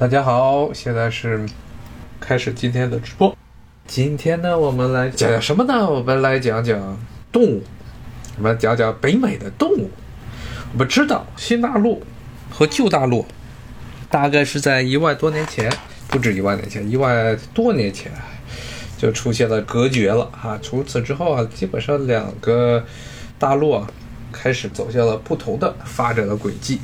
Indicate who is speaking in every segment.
Speaker 1: 大家好，现在是开始今天的直播。今天呢，我们来讲讲什么呢？我们来讲讲动物，我们讲讲北美的动物。我们知道新大陆和旧大陆大概是在一万多年前，不止一万年前，一万多年前就出现了隔绝了啊。除此之后啊，基本上两个大陆啊开始走向了不同的发展的轨迹。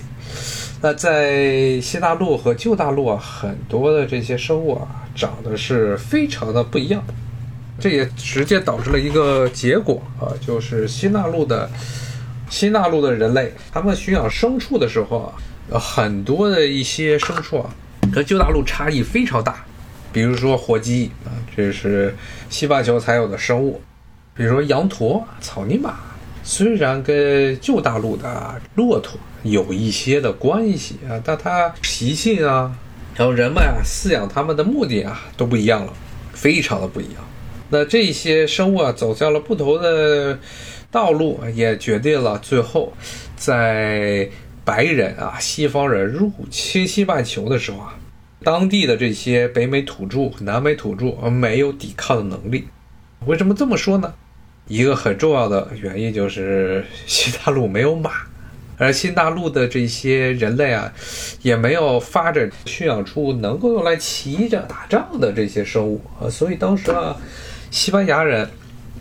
Speaker 1: 那在新大陆和旧大陆啊，很多的这些生物啊，长得是非常的不一样，这也直接导致了一个结果啊，就是新大陆的新大陆的人类，他们驯养牲畜的时候啊，很多的一些牲畜啊，和旧大陆差异非常大，比如说火鸡啊，这是西半球才有的生物，比如说羊驼、草泥马，虽然跟旧大陆的骆驼。有一些的关系啊，但它习性啊，然后人们啊饲养它们的目的啊都不一样了，非常的不一样。那这些生物啊走向了不同的道路，也决定了最后在白人啊西方人入侵西半球的时候啊，当地的这些北美土著、南美土著没有抵抗的能力。为什么这么说呢？一个很重要的原因就是新大陆没有马。而新大陆的这些人类啊，也没有发展驯养出能够用来骑着打仗的这些生物啊，所以当时啊，西班牙人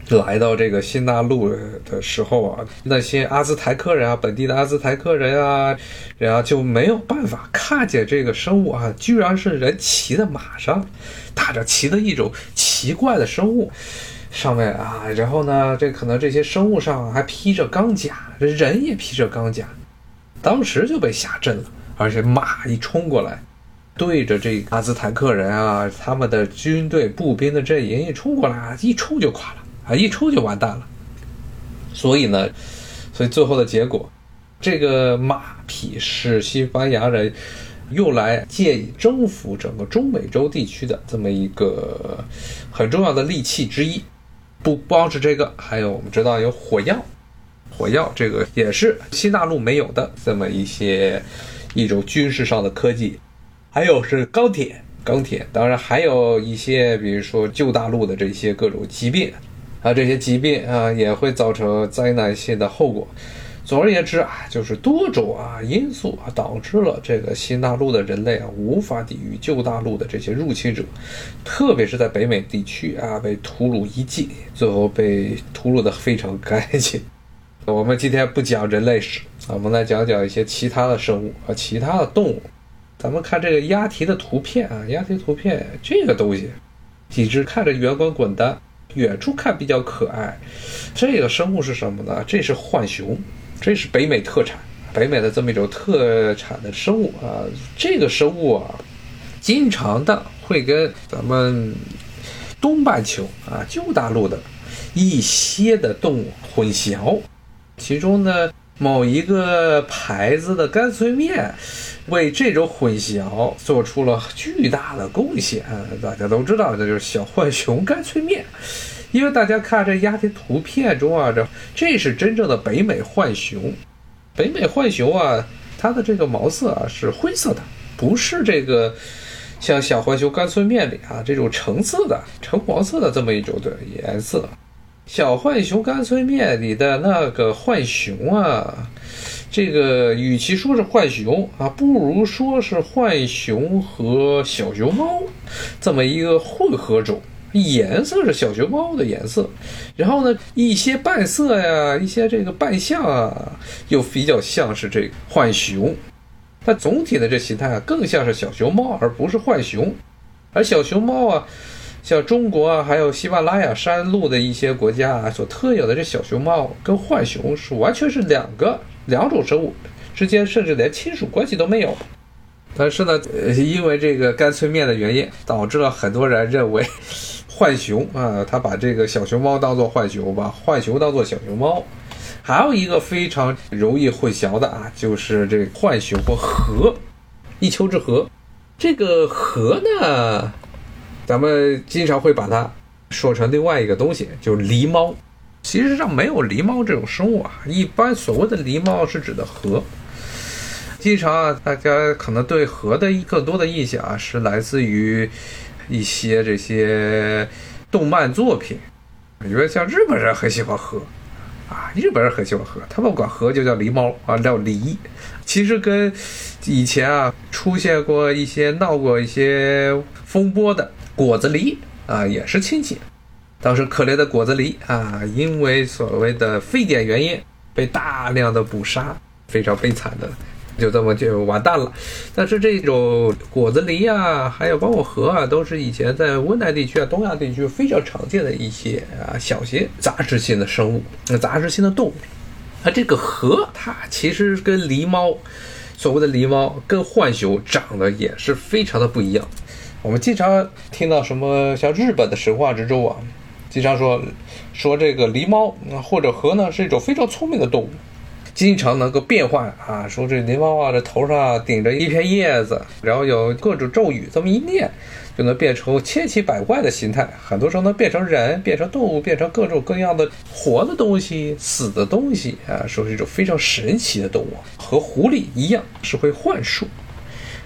Speaker 1: 来到这个新大陆的时候啊，那些阿兹台克人啊，本地的阿兹台克人啊，然后就没有办法看见这个生物啊，居然是人骑在马上，打着骑的一种奇怪的生物。上面啊，然后呢，这可能这些生物上还披着钢甲，这人也披着钢甲，当时就被吓震了。而且马一冲过来，对着这阿兹坦克人啊，他们的军队步兵的阵营一冲过来，一冲就垮了啊，一冲就完蛋了。所以呢，所以最后的结果，这个马匹是西班牙人用来借以征服整个中美洲地区的这么一个很重要的利器之一。不光是这个，还有我们知道有火药，火药这个也是新大陆没有的这么一些一种军事上的科技，还有是钢铁，钢铁，当然还有一些比如说旧大陆的这些各种疾病，啊，这些疾病啊也会造成灾难性的后果。总而言之啊，就是多种啊因素啊导致了这个新大陆的人类啊无法抵御旧大陆的这些入侵者，特别是在北美地区啊被屠戮一尽，最后被屠戮的非常干净。我们今天不讲人类史，我们来讲讲一些其他的生物和其他的动物。咱们看这个鸭蹄的图片啊，鸭蹄图片这个东西，几只看着圆滚滚的，远处看比较可爱。这个生物是什么呢？这是浣熊。这是北美特产，北美的这么一种特产的生物啊。这个生物啊，经常的会跟咱们东半球啊旧大陆的一些的动物混淆。其中呢，某一个牌子的干脆面为这种混淆做出了巨大的贡献。大家都知道，这就是小浣熊干脆面。因为大家看这鸭蹄图片中啊，这这是真正的北美浣熊。北美浣熊啊，它的这个毛色啊是灰色的，不是这个像小浣熊干脆面里啊这种橙色的、橙黄色的这么一种的颜色。小浣熊干脆面里的那个浣熊啊，这个与其说是浣熊啊，不如说是浣熊和小熊猫这么一个混合种。颜色是小熊猫的颜色，然后呢，一些扮色呀，一些这个扮相啊，又比较像是这个浣熊。它总体的这形态啊，更像是小熊猫，而不是浣熊。而小熊猫啊，像中国啊，还有喜马拉雅山路的一些国家啊，所特有的这小熊猫，跟浣熊是完全是两个两种生物之间，甚至连亲属关系都没有。但是呢，因为这个干脆面的原因，导致了很多人认为。浣熊啊，他把这个小熊猫当做浣熊，把浣熊当做小熊猫。还有一个非常容易混淆的啊，就是这浣熊和河，一丘之貉。这个河呢，咱们经常会把它说成另外一个东西，就是狸猫。其实上没有狸猫这种生物啊，一般所谓的狸猫是指的河。经常啊，大家可能对河的更多的印象啊，是来自于一些这些动漫作品。我觉得像日本人很喜欢河啊，日本人很喜欢河，他们管河就叫狸猫啊，叫狸。其实跟以前啊出现过一些闹过一些风波的果子狸啊也是亲戚。当时可怜的果子狸啊，因为所谓的非典原因被大量的捕杀，非常悲惨的，就这么就完蛋了。但是这种果子狸啊，还有包括河啊，都是以前在温带地区啊、东亚地区非常常见的一些啊小型杂食性的生物，那杂食性的动物。那这个河，它其实跟狸猫，所谓的狸猫跟浣熊长得也是非常的不一样。我们经常听到什么像日本的神话之中啊。经常说说这个狸猫啊或者河呢是一种非常聪明的动物，经常能够变换啊。说这狸猫啊，这头上顶着一片叶子，然后有各种咒语，这么一念就能变成千奇百怪的形态。很多时候能变成人，变成动物，变成各种各样的活的东西、死的东西啊。说是一种非常神奇的动物，和狐狸一样是会幻术，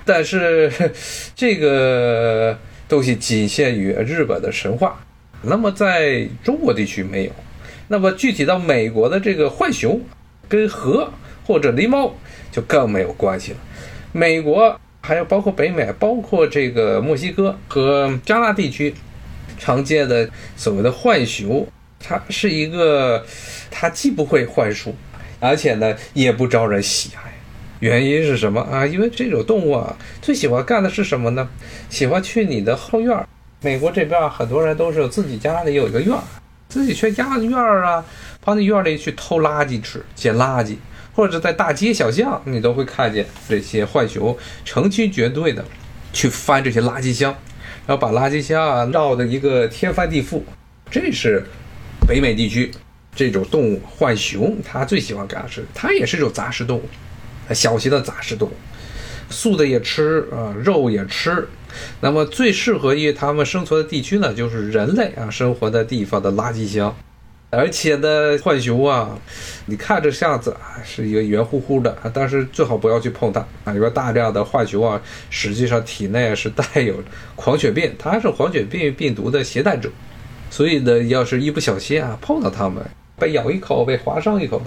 Speaker 1: 但是这个东西仅限于日本的神话。那么在中国地区没有，那么具体到美国的这个浣熊，跟河或者狸猫就更没有关系了。美国还有包括北美，包括这个墨西哥和加拿大地区常见的所谓的浣熊，它是一个，它既不会幻术，而且呢也不招人喜爱。原因是什么啊？因为这种动物啊，最喜欢干的是什么呢？喜欢去你的后院儿。美国这边啊，很多人都是自己家里有一个院儿，自己去家院儿啊，跑你院里去偷垃圾吃、捡垃圾，或者在大街小巷，你都会看见这些浣熊成群结队的去翻这些垃圾箱，然后把垃圾箱啊绕的一个天翻地覆。这是北美地区这种动物浣熊，它最喜欢干的事，它也是一种杂食动物，小型的杂食动物，素的也吃啊，肉也吃。那么最适合于它们生存的地区呢，就是人类啊生活的地方的垃圾箱。而且呢，浣熊啊，你看这样子啊，是一个圆乎乎的，但是最好不要去碰它啊，因为大量的浣熊啊，实际上体内是带有狂犬病，它是狂犬病病毒的携带者。所以呢，要是一不小心啊碰到它们，被咬一口，被划伤一口，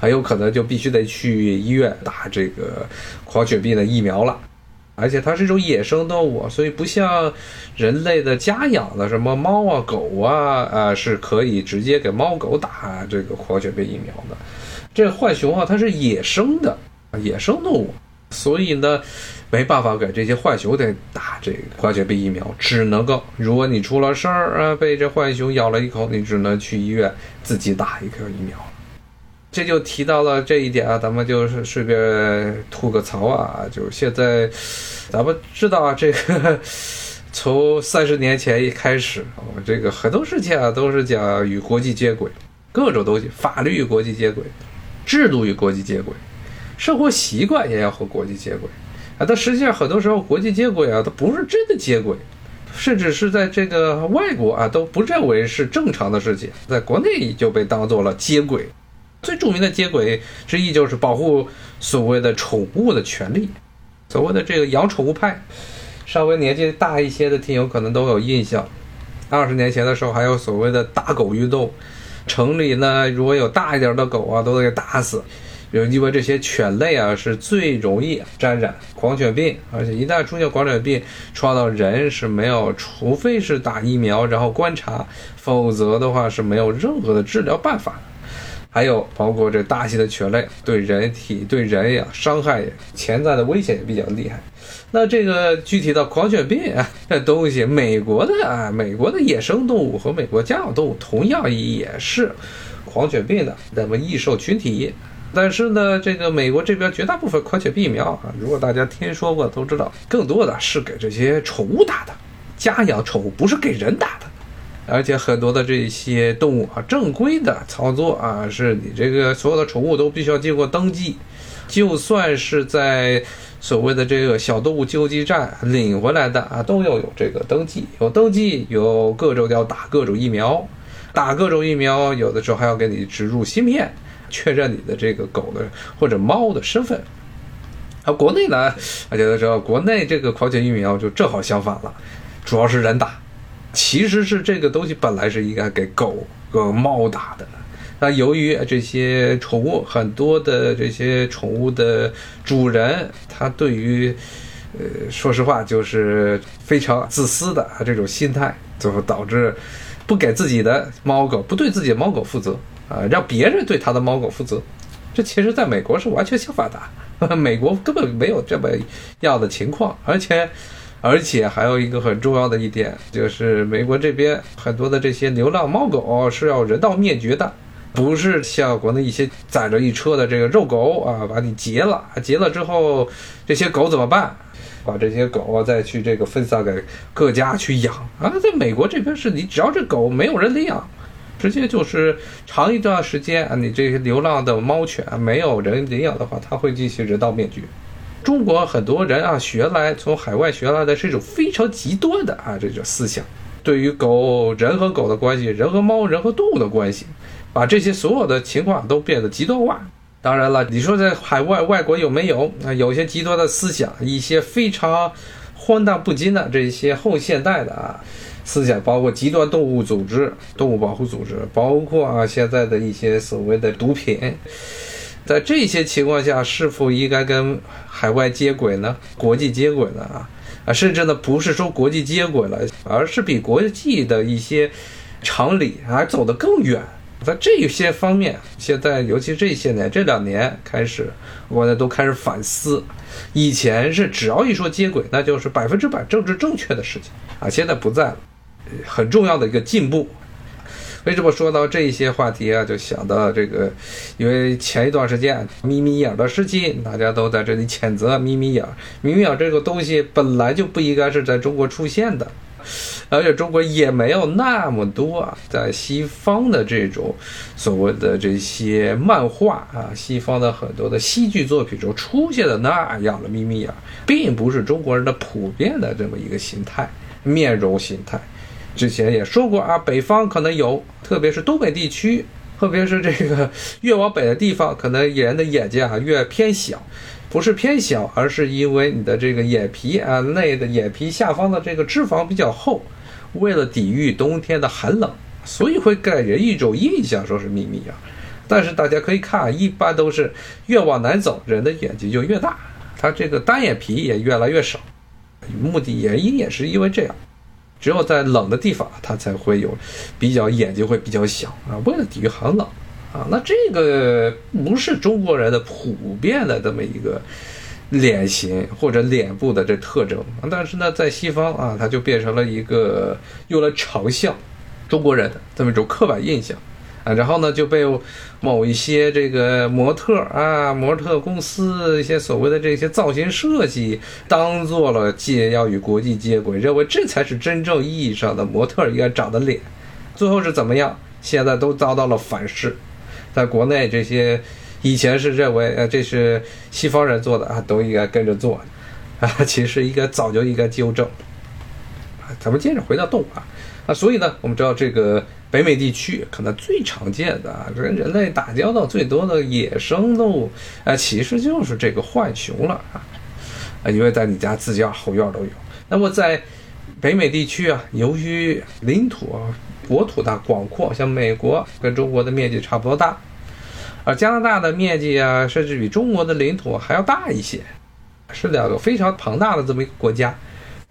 Speaker 1: 很有可能就必须得去医院打这个狂犬病的疫苗了。而且它是一种野生动物，所以不像人类的家养的什么猫啊、狗啊，啊是可以直接给猫狗打这个狂犬病疫苗的。这浣熊啊，它是野生的野生动物，所以呢，没办法给这些浣熊得打这个狂犬病疫苗，只能够如果你出了事儿啊，被这浣熊咬了一口，你只能去医院自己打一个疫苗。这就提到了这一点啊，咱们就是顺便吐个槽啊，就是现在，咱们知道啊，这个 从三十年前一开始，我这个很多事情啊都是讲与国际接轨，各种东西，法律与国际接轨，制度与国际接轨，生活习惯也要和国际接轨啊。但实际上很多时候国际接轨啊，它不是真的接轨，甚至是在这个外国啊都不认为是正常的事情，在国内就被当做了接轨。最著名的接轨之一就是保护所谓的宠物的权利，所谓的这个养宠物派，稍微年纪大一些的听友可能都有印象。二十年前的时候还有所谓的打狗运动，城里呢如果有大一点的狗啊，都得给打死，因为这些犬类啊是最容易沾染狂犬病，而且一旦出现狂犬病，传到人是没有，除非是打疫苗然后观察，否则的话是没有任何的治疗办法。还有包括这大型的犬类对人体对人呀伤害潜在的危险也比较厉害。那这个具体到狂犬病啊 这东西，美国的啊美国的野生动物和美国家养动物同样也是狂犬病的那么易受群体。但是呢，这个美国这边绝大部分狂犬病疫苗啊，如果大家听说过都知道，更多的是给这些宠物打的，家养宠物不是给人打的。而且很多的这些动物啊，正规的操作啊，是你这个所有的宠物都必须要经过登记，就算是在所谓的这个小动物救济站领回来的啊，都要有这个登记，有登记，有各种要打各种疫苗，打各种疫苗，有的时候还要给你植入芯片，确认你的这个狗的或者猫的身份。而国内呢，大家都知道，国内这个狂犬疫苗就正好相反了，主要是人打。其实是这个东西本来是应该给狗和猫打的，那由于这些宠物很多的这些宠物的主人，他对于，呃，说实话就是非常自私的这种心态，最后导致不给自己的猫狗，不对自己的猫狗负责啊，让别人对他的猫狗负责。这其实在美国是完全相反的，美国根本没有这么样的情况，而且。而且还有一个很重要的一点，就是美国这边很多的这些流浪猫狗是要人道灭绝的，不是像国内一些载着一车的这个肉狗啊，把你劫了，劫了之后这些狗怎么办？把这些狗啊再去这个分散给各家去养啊。在美国这边是你只要这狗没有人领养，直接就是长一段时间啊，你这些流浪的猫犬没有人领养的话，它会进行人道灭绝。中国很多人啊，学来从海外学来的是一种非常极端的啊这种思想，对于狗人和狗的关系，人和猫、人和动物的关系，把这些所有的情况都变得极端化。当然了，你说在海外外国有没有啊？有些极端的思想，一些非常荒诞不经的这些后现代的啊思想，包括极端动物组织、动物保护组织，包括啊现在的一些所谓的毒品。在这些情况下，是否应该跟海外接轨呢？国际接轨呢？啊啊，甚至呢，不是说国际接轨了，而是比国际的一些常理还走得更远。在这些方面，现在尤其这些年这两年开始，我呢都开始反思。以前是只要一说接轨，那就是百分之百政治正确的事情啊，现在不在了，很重要的一个进步。为什么说到这些话题啊？就想到这个，因为前一段时间眯眯眼的事情，大家都在这里谴责眯眯眼。眯眯眼这个东西本来就不应该是在中国出现的，而且中国也没有那么多啊，在西方的这种所谓的这些漫画啊，西方的很多的戏剧作品中出现的那样的眯眯眼，并不是中国人的普遍的这么一个形态、面容形态。之前也说过啊，北方可能有，特别是东北地区，特别是这个越往北的地方，可能人的眼睛啊越偏小，不是偏小，而是因为你的这个眼皮啊内的眼皮下方的这个脂肪比较厚，为了抵御冬天的寒冷，所以会给人一种印象说是眯眯眼。但是大家可以看，一般都是越往南走，人的眼睛就越大，他这个单眼皮也越来越少，目的原因也是因为这样。只有在冷的地方，它才会有比较眼睛会比较小啊，为了抵御寒冷啊。那这个不是中国人的普遍的这么一个脸型或者脸部的这特征，但是呢，在西方啊，它就变成了一个用来嘲笑中国人的这么一种刻板印象。啊，然后呢就被某一些这个模特啊、模特公司一些所谓的这些造型设计当做了接要与国际接轨，认为这才是真正意义上的模特应该长的脸。最后是怎么样？现在都遭到了反噬。在国内，这些以前是认为呃这是西方人做的啊，都应该跟着做啊，其实应该早就应该纠正。啊，咱们接着回到动物啊，啊，所以呢，我们知道这个。北美地区可能最常见的啊跟人类打交道最多的野生动物，啊，其实就是这个浣熊了啊，因为在你家自家后院都有。那么在北美地区啊，由于领土啊国土大广阔，像美国跟中国的面积差不多大，而加拿大的面积啊，甚至比中国的领土还要大一些，是两个非常庞大的这么一个国家。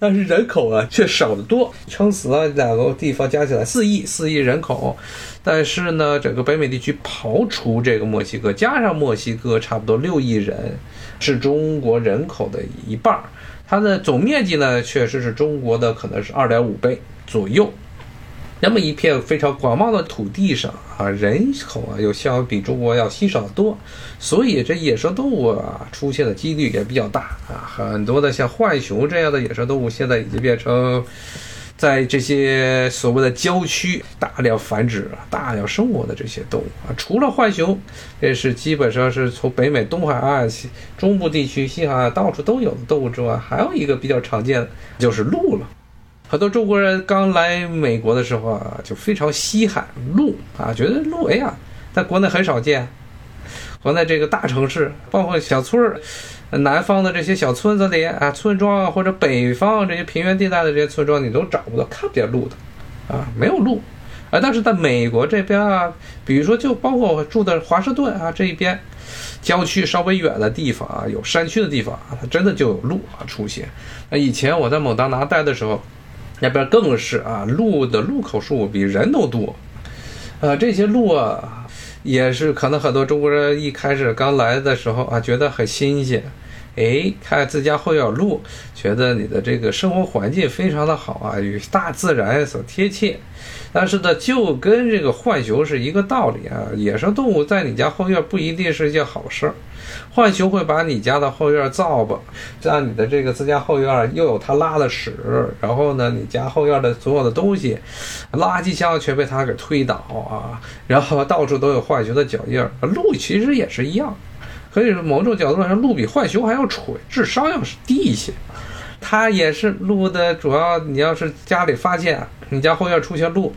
Speaker 1: 但是人口啊却少得多，撑死了两个地方加起来四亿四亿人口，但是呢，整个北美地区刨除这个墨西哥，加上墨西哥差不多六亿人，是中国人口的一半儿，它的总面积呢确实是中国的可能是二点五倍左右。那么一片非常广袤的土地上啊，人口啊又相比中国要稀少得多，所以这野生动物啊出现的几率也比较大啊。很多的像浣熊这样的野生动物，现在已经变成在这些所谓的郊区大量繁殖、大量生活的这些动物啊。除了浣熊，这是基本上是从北美东海岸、中部地区、西海岸到处都有的动物之外，还有一个比较常见的就是鹿了。很多中国人刚来美国的时候啊，就非常稀罕鹿啊，觉得鹿哎呀，在国内很少见。国内这个大城市，包括小村儿，南方的这些小村子里啊，村庄啊，或者北方这些平原地带的这些村庄，你都找不到，看不见鹿的，啊，没有鹿。啊，但是在美国这边啊，比如说就包括我住的华盛顿啊这一边，郊区稍微远的地方啊，有山区的地方啊，它真的就有鹿啊出现。那以前我在蒙大拿待的时候，那边更是啊，鹿的路口数比人都多。呃，这些鹿啊，也是可能很多中国人一开始刚来的时候啊，觉得很新鲜。哎，看自家后院有鹿，觉得你的这个生活环境非常的好啊，与大自然所贴切。但是呢，就跟这个浣熊是一个道理啊，野生动物在你家后院不一定是一件好事儿。浣熊会把你家的后院造吧，让你的这个自家后院又有它拉的屎，然后呢，你家后院的所有的东西，垃圾箱全被它给推倒啊，然后到处都有浣熊的脚印儿。鹿其实也是一样。可以说，某种角度上，鹿比浣熊还要蠢，智商要是低一些。它也是鹿的主要。你要是家里发现你家后院出现鹿，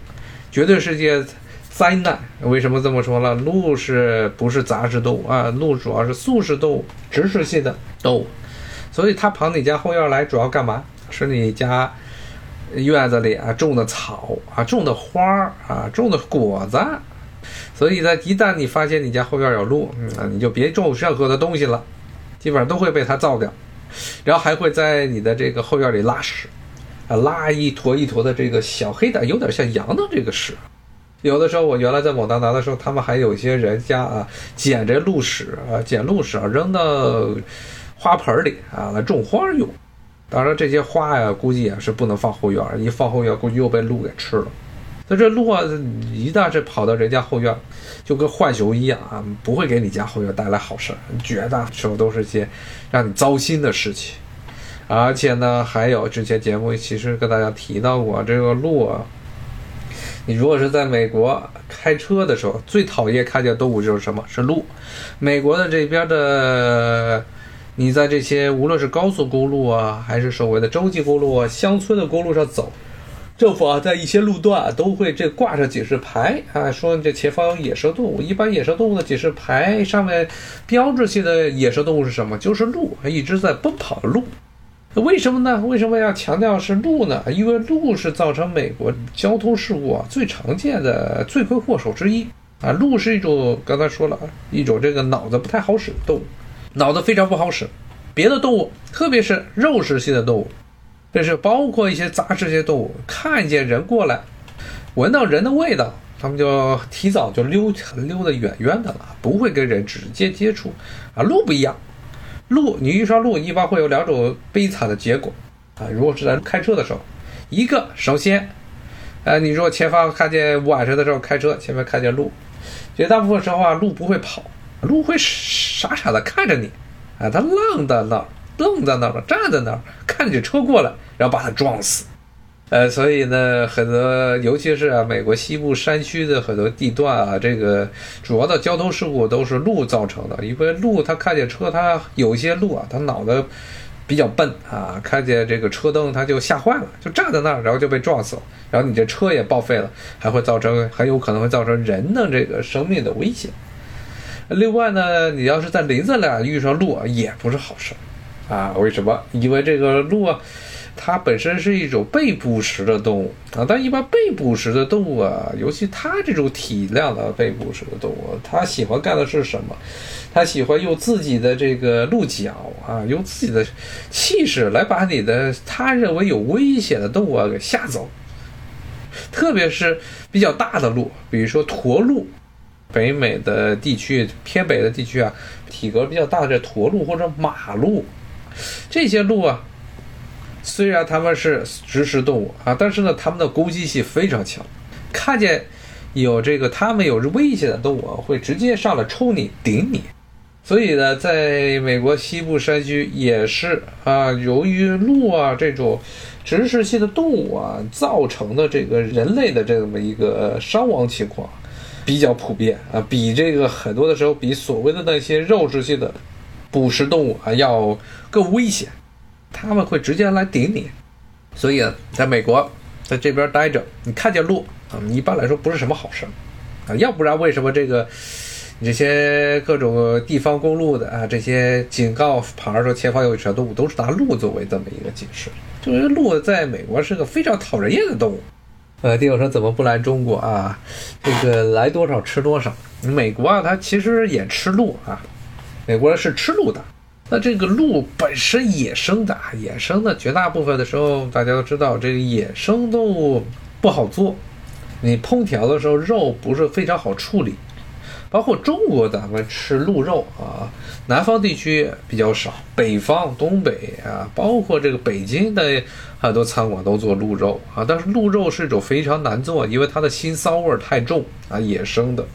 Speaker 1: 绝对是件灾难。为什么这么说呢？鹿是不是杂食动物啊？鹿主要是素食动物，植食性的动物。所以它跑你家后院来，主要干嘛？是你家院子里啊种的草啊，种的花儿啊，种的果子。所以呢，一旦你发现你家后院有鹿，嗯，你就别种任何的东西了，基本上都会被它造掉，然后还会在你的这个后院里拉屎，啊，拉一坨一坨的这个小黑的，有点像羊的这个屎。有的时候我原来在蒙大拿的时候，他们还有一些人家啊，捡这鹿屎啊，捡鹿屎啊，扔到花盆里啊，来种花用。当然这些花呀，估计也是不能放后院，一放后院估计又被鹿给吃了。那这鹿啊，一旦是跑到人家后院，就跟浣熊一样啊，不会给你家后院带来好事儿，绝大时候都是些让你糟心的事情。而且呢，还有之前节目其实跟大家提到过，这个鹿啊，你如果是在美国开车的时候，最讨厌看见动物就是什么？是鹿。美国的这边的，你在这些无论是高速公路啊，还是所谓的洲际公路啊，乡村的公路上走。政府啊，在一些路段啊都会这挂上警示牌啊，说这前方有野生动物。一般野生动物的警示牌上面标志性的野生动物是什么？就是鹿，一直在奔跑的鹿。为什么呢？为什么要强调是鹿呢？因为鹿是造成美国交通事故啊最常见的罪魁祸首之一啊。鹿是一种刚才说了一种这个脑子不太好使的动物，脑子非常不好使。别的动物，特别是肉食性的动物。这是包括一些杂食性动物，看见人过来，闻到人的味道，他们就提早就溜溜得远远的了，不会跟人直接接触。啊，鹿不一样，鹿你遇上鹿，一般会有两种悲惨的结果啊。如果是在开车的时候，一个首先，呃，你如果前方看见晚上的时候开车，前面看见鹿，绝大部分时候啊，鹿不会跑，鹿会傻傻的看着你，啊，它愣在那儿。愣在那儿了，站在那儿，看见车过来，然后把他撞死。呃，所以呢，很多，尤其是啊，美国西部山区的很多地段啊，这个主要的交通事故都是鹿造成的。因为鹿它看见车，它有一些鹿啊，它脑子比较笨啊，看见这个车灯，它就吓坏了，就站在那儿，然后就被撞死了。然后你这车也报废了，还会造成很有可能会造成人的这个生命的危险。另外呢，你要是在林子里遇上鹿啊，也不是好事。啊，为什么？因为这个鹿啊，它本身是一种被捕食的动物啊。但一般被捕食的动物啊，尤其它这种体量的被捕食的动物，它喜欢干的是什么？它喜欢用自己的这个鹿角啊，用自己的气势来把你的他认为有危险的动物啊给吓走。特别是比较大的鹿，比如说驼鹿，北美的地区偏北的地区啊，体格比较大的这驼鹿或者马鹿。这些鹿啊，虽然它们是植食动物啊，但是呢，它们的攻击性非常强。看见有这个它们有危险的动物，会直接上来抽你、顶你。所以呢，在美国西部山区也是啊，由于鹿啊这种植食性的动物啊造成的这个人类的这么一个伤亡情况比较普遍啊，比这个很多的时候比所谓的那些肉食性的。捕食动物啊，要更危险，他们会直接来顶你，所以啊，在美国，在这边待着，你。看见鹿啊，一般来说不是什么好事啊，要不然为什么这个这些各种地方公路的啊，这些警告牌说前方有一小动物，都是拿鹿作为这么一个警示。就是鹿在美国是个非常讨人厌的动物。呃，丁友说怎么不来中国啊？这个来多少吃多少。美国啊，它其实也吃鹿啊，美国人是吃鹿的。那这个鹿本身野生的，野生的绝大部分的时候，大家都知道，这个野生动物不好做，你烹调的时候肉不是非常好处理。包括中国，咱们吃鹿肉啊，南方地区比较少，北方、东北啊，包括这个北京的很多餐馆都做鹿肉啊。但是鹿肉是一种非常难做，因为它的腥骚味太重啊，野生的，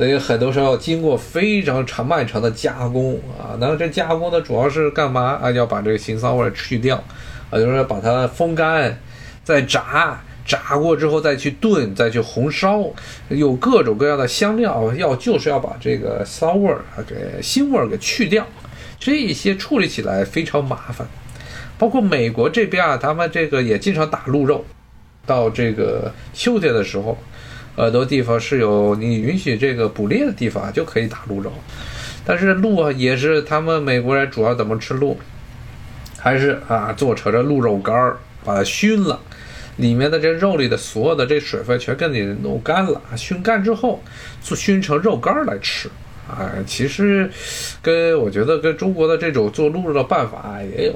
Speaker 1: 所以很多时候经过非常长漫长的加工啊。那这加工呢，主要是干嘛啊？要把这个腥骚味去掉啊，就是把它风干再炸。炸过之后再去炖，再去红烧，有各种各样的香料，要就是要把这个骚味儿啊，给腥味儿给去掉，这一些处理起来非常麻烦。包括美国这边啊，他们这个也经常打鹿肉，到这个秋天的时候，很多地方是有你允许这个捕猎的地方就可以打鹿肉，但是鹿啊也是他们美国人主要怎么吃鹿，还是啊做成这鹿肉干儿，把它熏了。里面的这肉里的所有的这水分全给你弄干了，熏干之后做熏成肉干来吃，啊，其实跟我觉得跟中国的这种做鹿肉的办法也有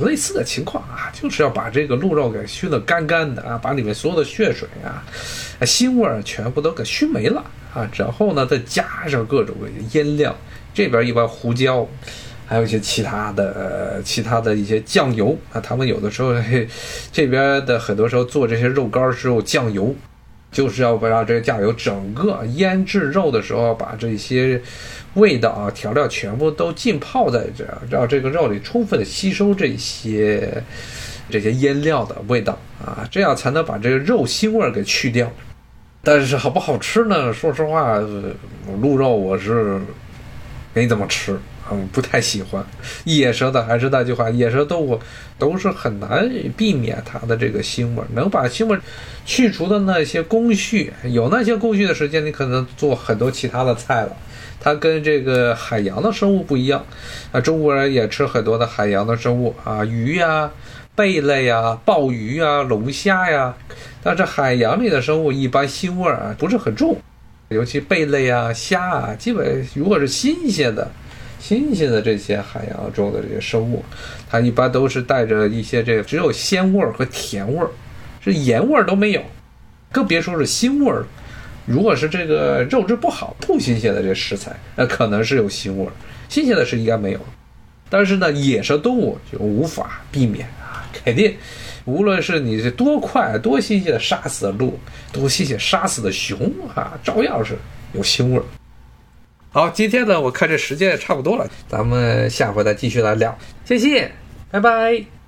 Speaker 1: 类似的情况啊，就是要把这个鹿肉给熏得干干的啊，把里面所有的血水啊、腥味儿全部都给熏没了啊，然后呢再加上各种腌料，这边一般胡椒。还有一些其他的、其他的一些酱油啊，他们有的时候这边的很多时候做这些肉干儿时候酱油，就是要不让这个酱油整个腌制肉的时候，把这些味道啊、调料全部都浸泡在这，让这个肉里充分的吸收这些这些腌料的味道啊，这样才能把这个肉腥味给去掉。但是好不好吃呢？说实话，鹿肉我是没怎么吃。嗯，不太喜欢野生的，还是那句话，野生动物都是很难避免它的这个腥味。能把腥味去除的那些工序，有那些工序的时间，你可能做很多其他的菜了。它跟这个海洋的生物不一样啊，中国人也吃很多的海洋的生物啊，鱼呀、贝类呀、鲍鱼呀、龙虾呀。但是海洋里的生物一般腥味啊不是很重，尤其贝类啊、虾啊，基本如果是新鲜的。新鲜的这些海洋中的这些生物，它一般都是带着一些这个只有鲜味儿和甜味儿，是盐味儿都没有，更别说是腥味儿了。如果是这个肉质不好、不新鲜的这食材，那可能是有腥味儿，新鲜的是应该没有。但是呢，野生动物就无法避免啊，肯定，无论是你这多快、多新鲜的杀死的鹿，多新鲜杀死的熊啊，照样是有腥味儿。好，今天呢，我看这时间也差不多了，咱们下回再继续来聊，谢谢，拜拜。